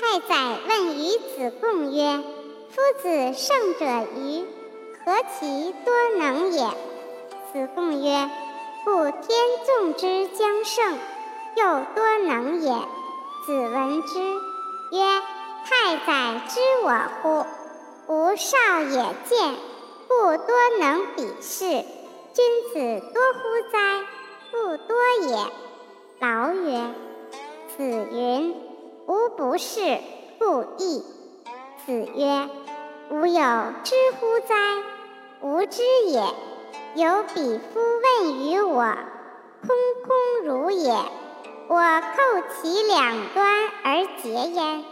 太宰问于子贡曰：“夫子胜者愚，何其多能也？”子贡曰：“故天纵之将胜，又多能也。”子闻之曰：“太宰知我乎？吾少也见，故多能比视。君子多乎哉？不多也。”劳曰：“子云：‘吾不是，故意。’”子曰：“吾有知乎哉？吾知也。有比夫问于我，空空如也。我叩其两端而结焉。”